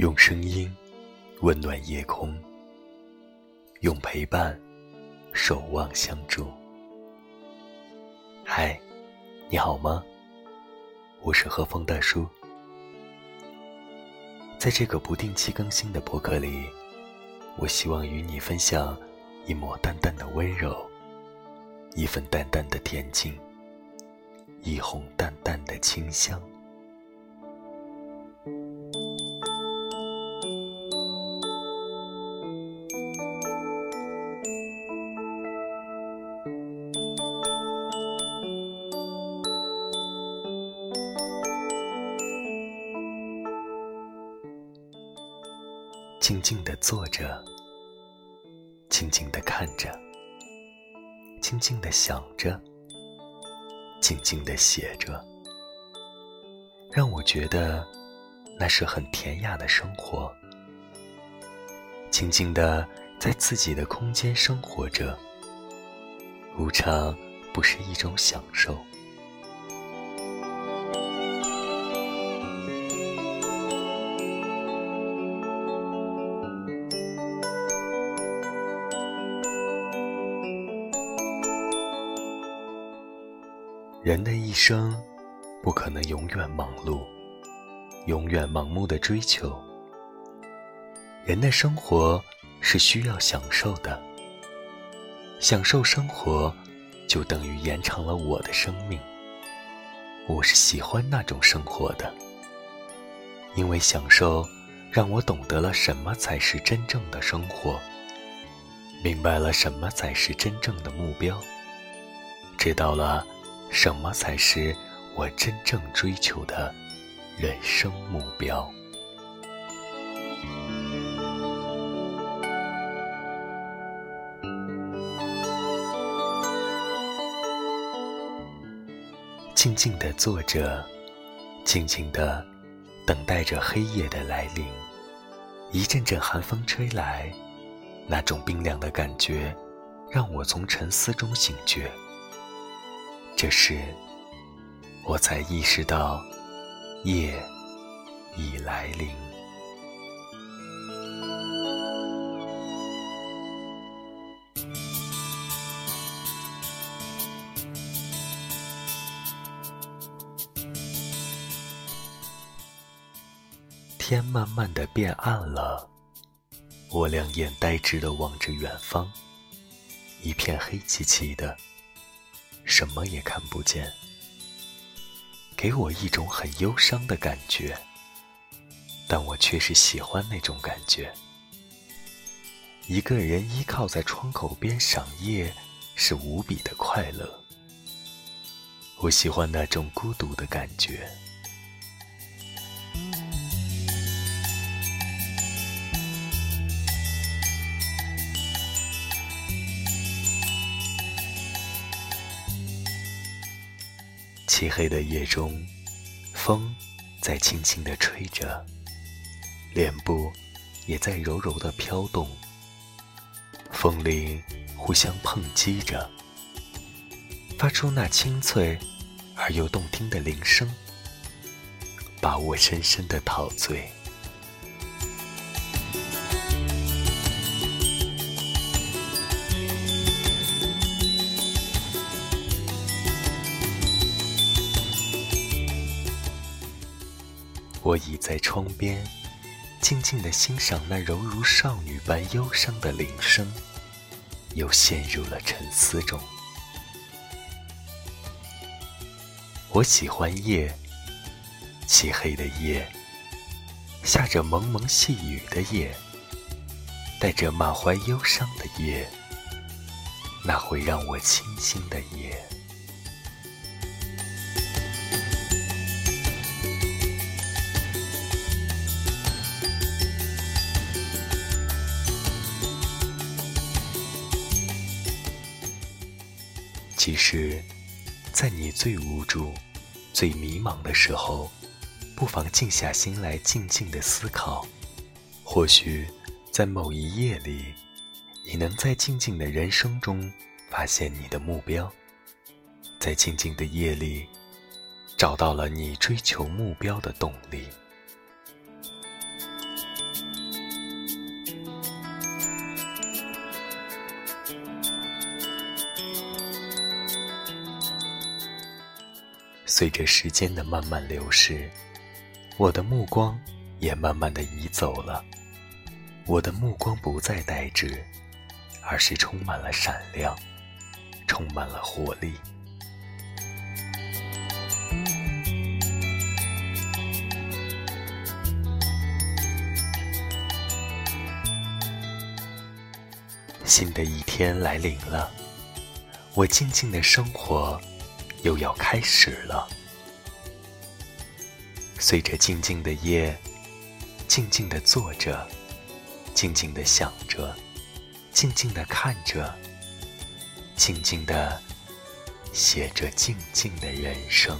用声音温暖夜空，用陪伴守望相助。嗨，你好吗？我是和风大叔。在这个不定期更新的博客里，我希望与你分享一抹淡淡的温柔，一份淡淡的恬静，一泓淡淡的清香。静静的坐着，静静的看着，静静的想着，静静的写着，让我觉得那是很甜雅的生活。静静的在自己的空间生活着，无常不是一种享受。人的一生，不可能永远忙碌，永远盲目的追求。人的生活是需要享受的，享受生活，就等于延长了我的生命。我是喜欢那种生活的，因为享受让我懂得了什么才是真正的生活，明白了什么才是真正的目标，知道了。什么才是我真正追求的人生目标？静静的坐着，静静的等待着黑夜的来临。一阵阵寒风吹来，那种冰凉的感觉让我从沉思中醒觉。这时，我才意识到，夜已来临。天慢慢的变暗了，我两眼呆滞的望着远方，一片黑漆漆的。什么也看不见，给我一种很忧伤的感觉。但我却是喜欢那种感觉。一个人依靠在窗口边赏夜，是无比的快乐。我喜欢那种孤独的感觉。漆黑的夜中，风在轻轻地吹着，脸部也在柔柔的飘动。风铃互相碰击着，发出那清脆而又动听的铃声，把我深深的陶醉。我倚在窗边，静静地欣赏那柔如少女般忧伤的铃声，又陷入了沉思中。我喜欢夜，漆黑的夜，下着蒙蒙细雨的夜，带着满怀忧伤的夜，那会让我清新的夜。其实，在你最无助、最迷茫的时候，不妨静下心来，静静的思考。或许，在某一夜里，你能在静静的人生中发现你的目标，在静静的夜里，找到了你追求目标的动力。随着时间的慢慢流逝，我的目光也慢慢的移走了。我的目光不再呆滞，而是充满了闪亮，充满了活力。新的一天来临了，我静静的生活又要开始了。随着静静的夜，静静的坐着，静静的想着，静静的看着，静静的写着静静的人生。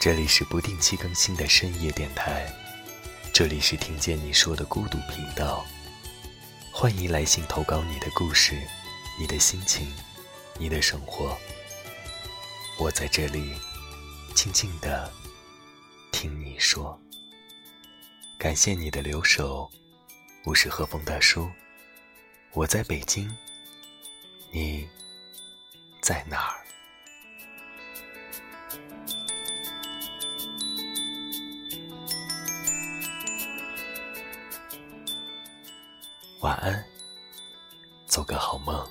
这里是不定期更新的深夜电台，这里是听见你说的孤独频道。欢迎来信投稿你的故事、你的心情、你的生活。我在这里静静的听你说。感谢你的留守，我是和风大叔，我在北京，你在哪儿？晚安，做个好梦。